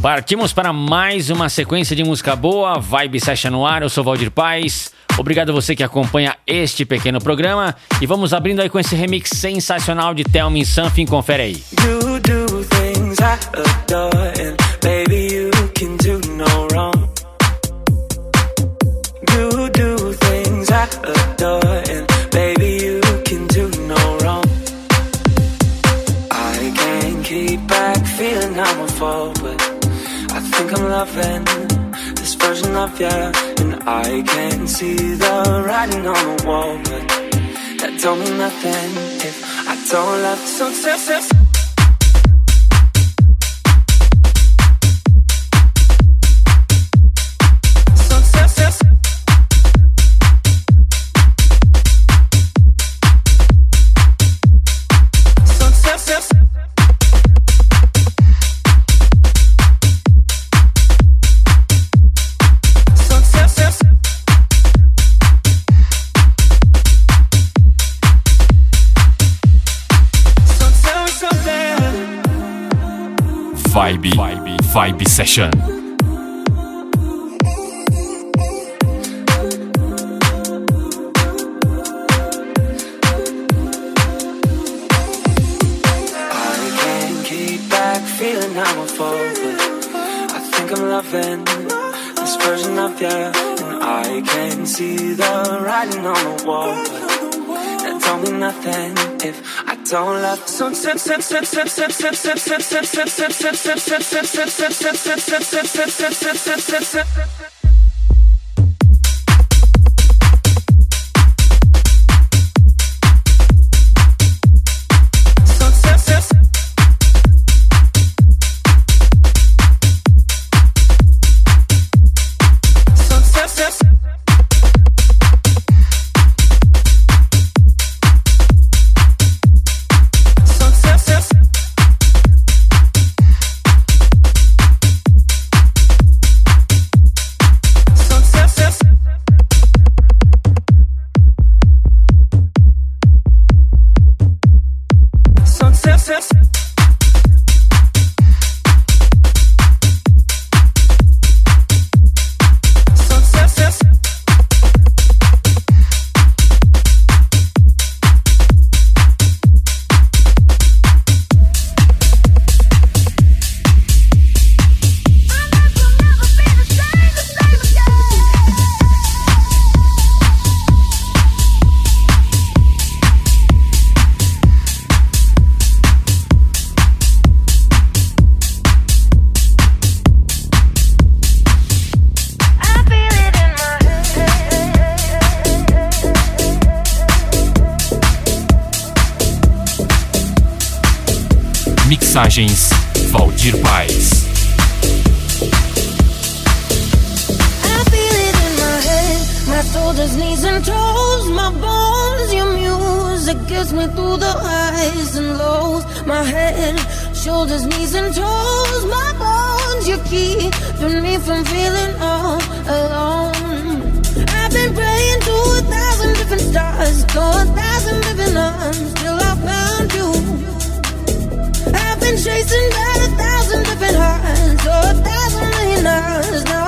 Partimos para mais uma sequência de música boa, Vibe Session no ar. Eu sou Valdir Paz. Obrigado a você que acompanha este pequeno programa e vamos abrindo aí com esse remix sensacional de Tell Me Something. Confere aí. You do things I adore and baby you can do no wrong. You do things I adore I'm loving this version of you, and I can see the writing on the wall, but that don't mean nothing if I don't love success. Vibe, Vibe, Vibe Session. I can't keep back feeling I'm a fool, I think I'm loving this version of you, and I can see the writing on the wall don't mean nothing if Don't love. Mixagens Valdir Paz. My shoulders, knees and toes, my bones, gets me through the highs and lows. My head, shoulders, knees and toes, my bones, you keeping me from feeling all alone. I've been praying to a thousand different stars, to a thousand different arms, chasing by a thousand different hearts, or a thousand million hours. Now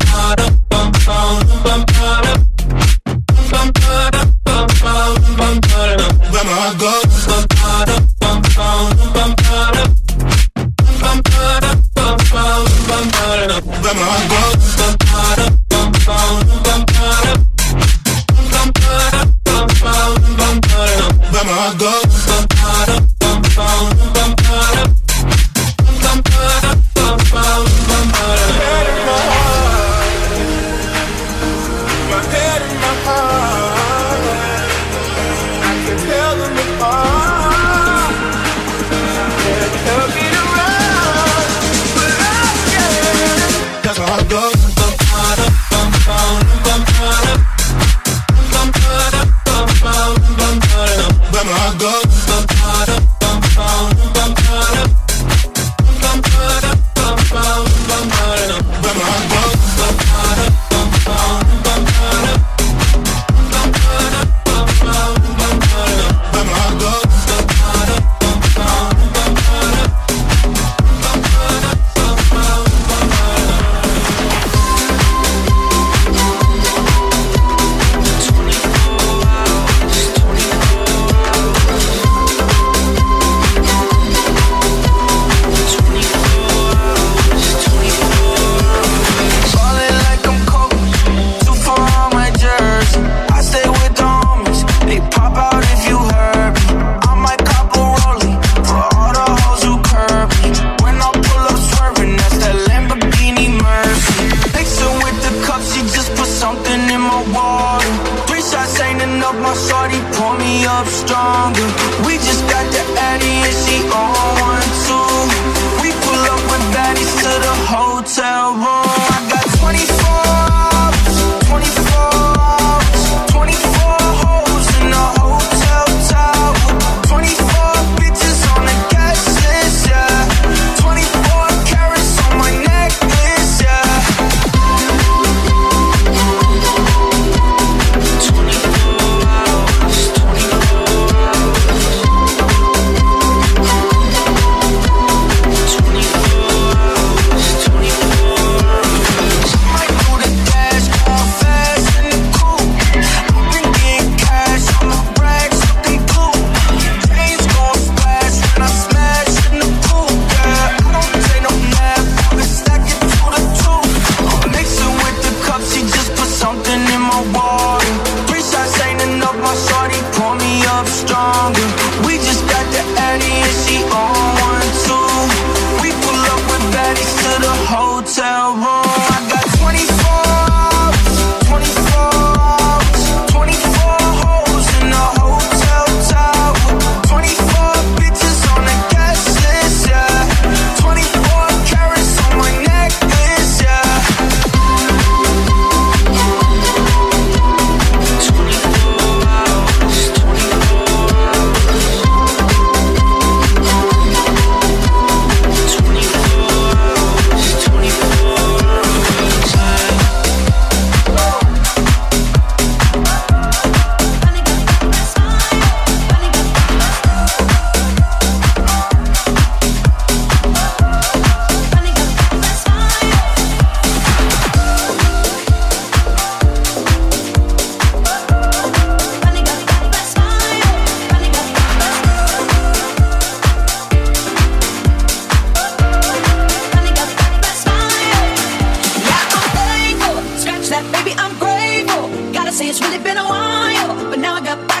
it's really been a while, but now I got back.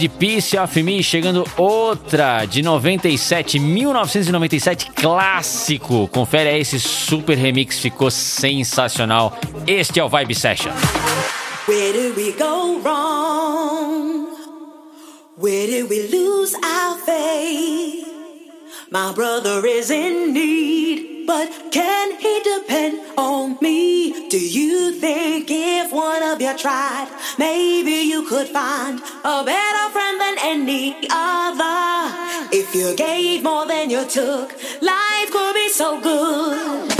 de Peace of Me, chegando outra de 97, 1997, clássico. Confere aí esse super remix, ficou sensacional. Este é o Vibe Session. Where did we go wrong? Where did we lose our faith? My brother is in need. but can he depend on me? Do you think if one of you tried, maybe you could find a better friend than any other? If you gave more than you took, life could be so good.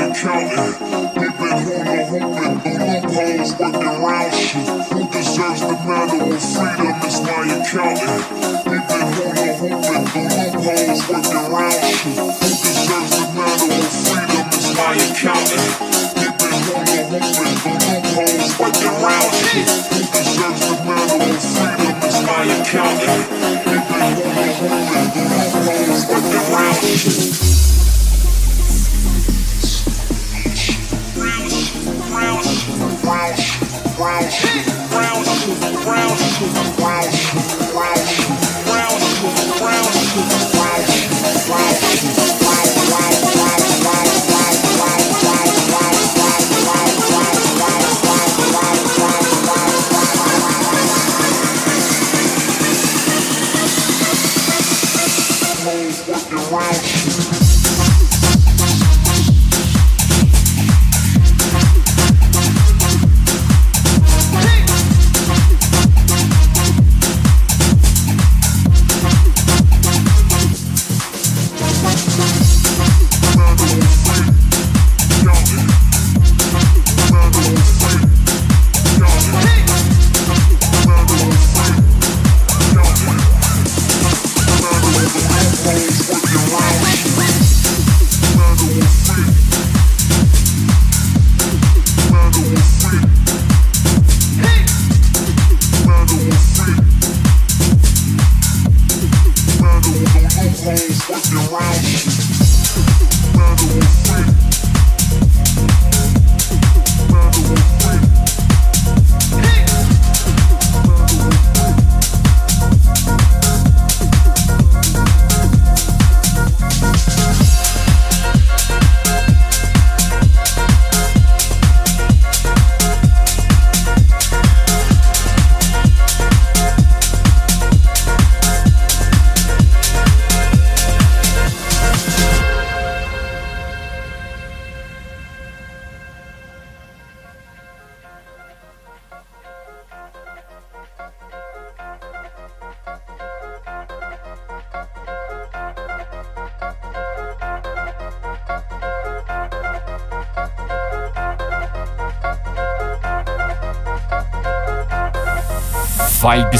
My. We've been hula hooping loopholes, working around shit. Who deserves the medal of freedom is my accountant. We've been hula hooping loopholes, working around shit. Who deserves the of freedom is my accountant. Been hooping loopholes, working around shit. Who deserves the medal of freedom is my accountant. We've been hooping loopholes, working around shit. Hey.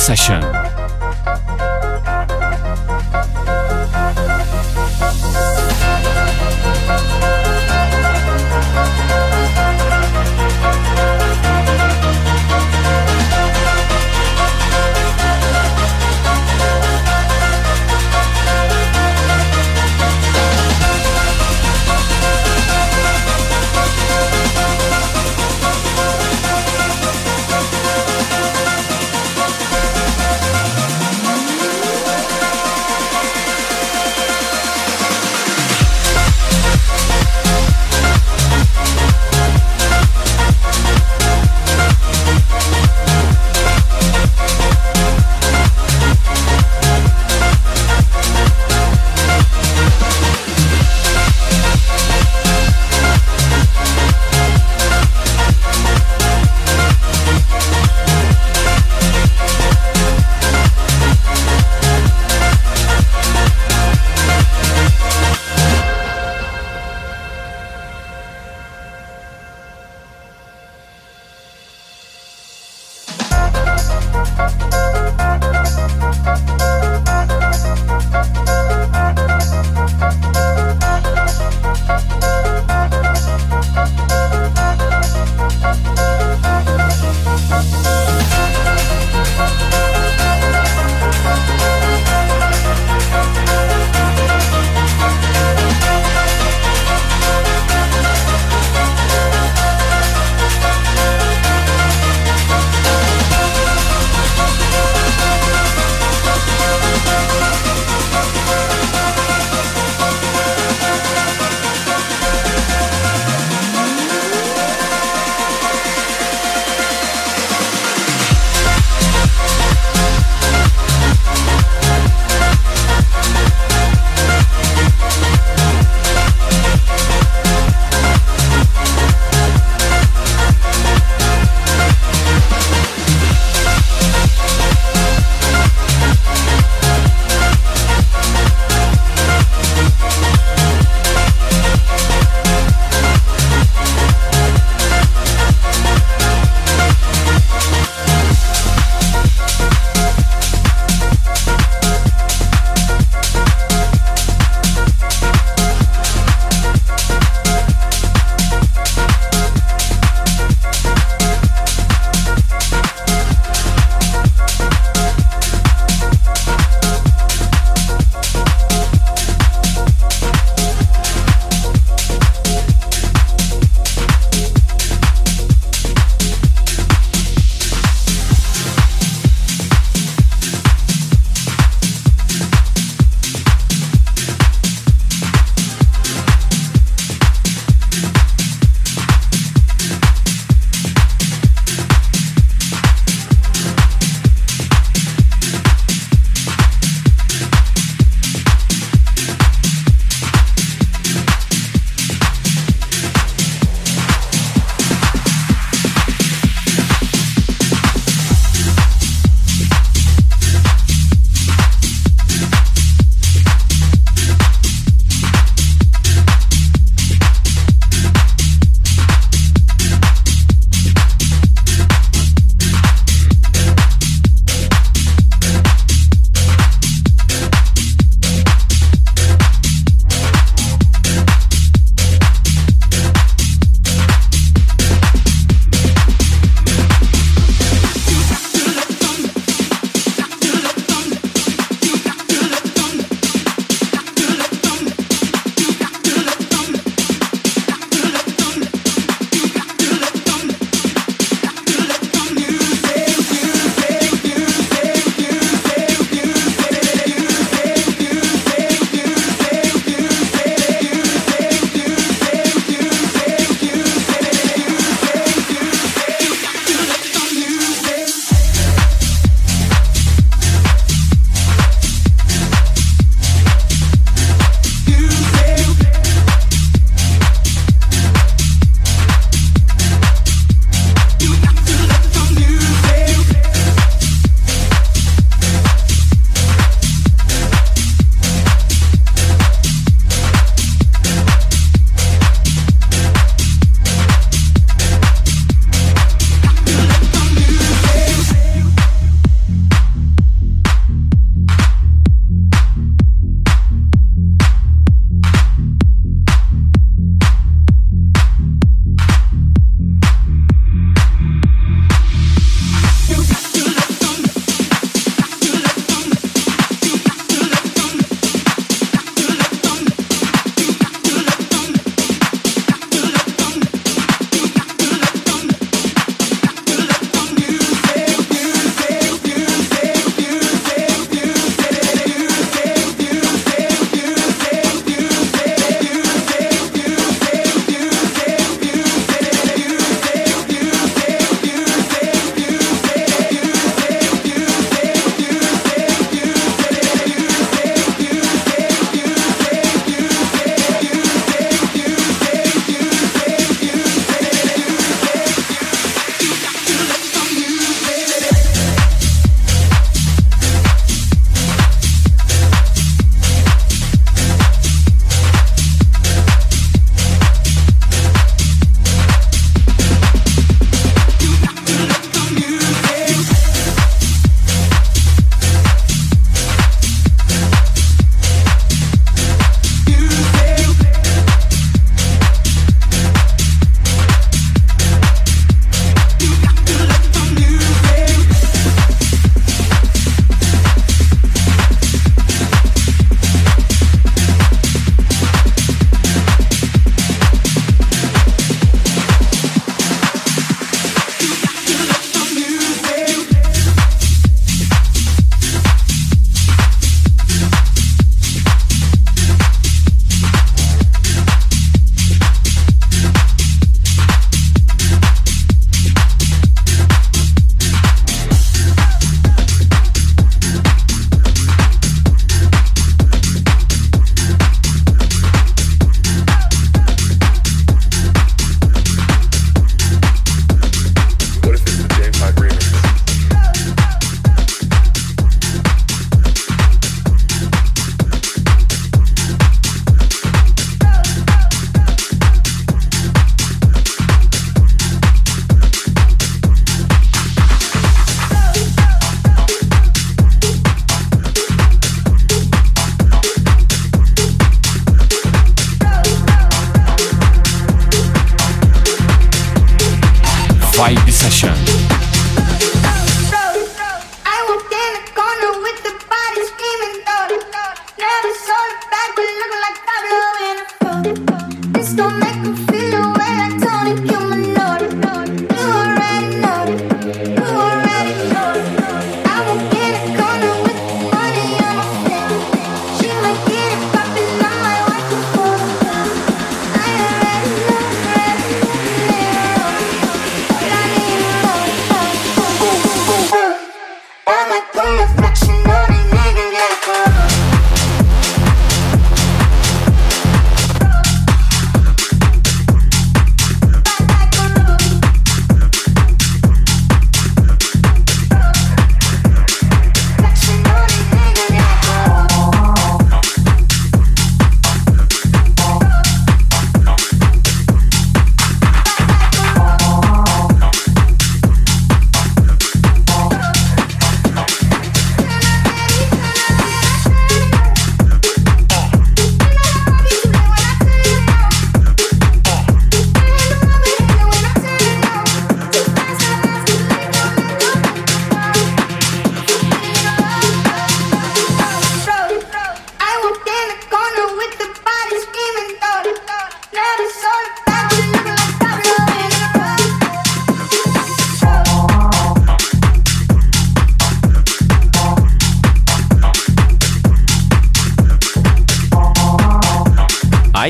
Session.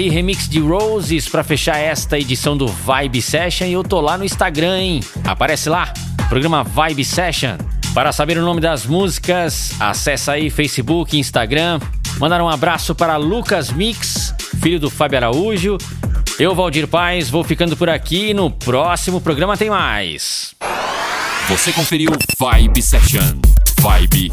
Aí, remix de Roses pra fechar esta edição do Vibe Session e eu tô lá no Instagram, hein? Aparece lá, programa Vibe Session. Para saber o nome das músicas, acessa aí Facebook, Instagram. Mandar um abraço para Lucas Mix, filho do Fábio Araújo. Eu, Valdir Paz, vou ficando por aqui. No próximo programa tem mais. Você conferiu Vibe Session. Vibe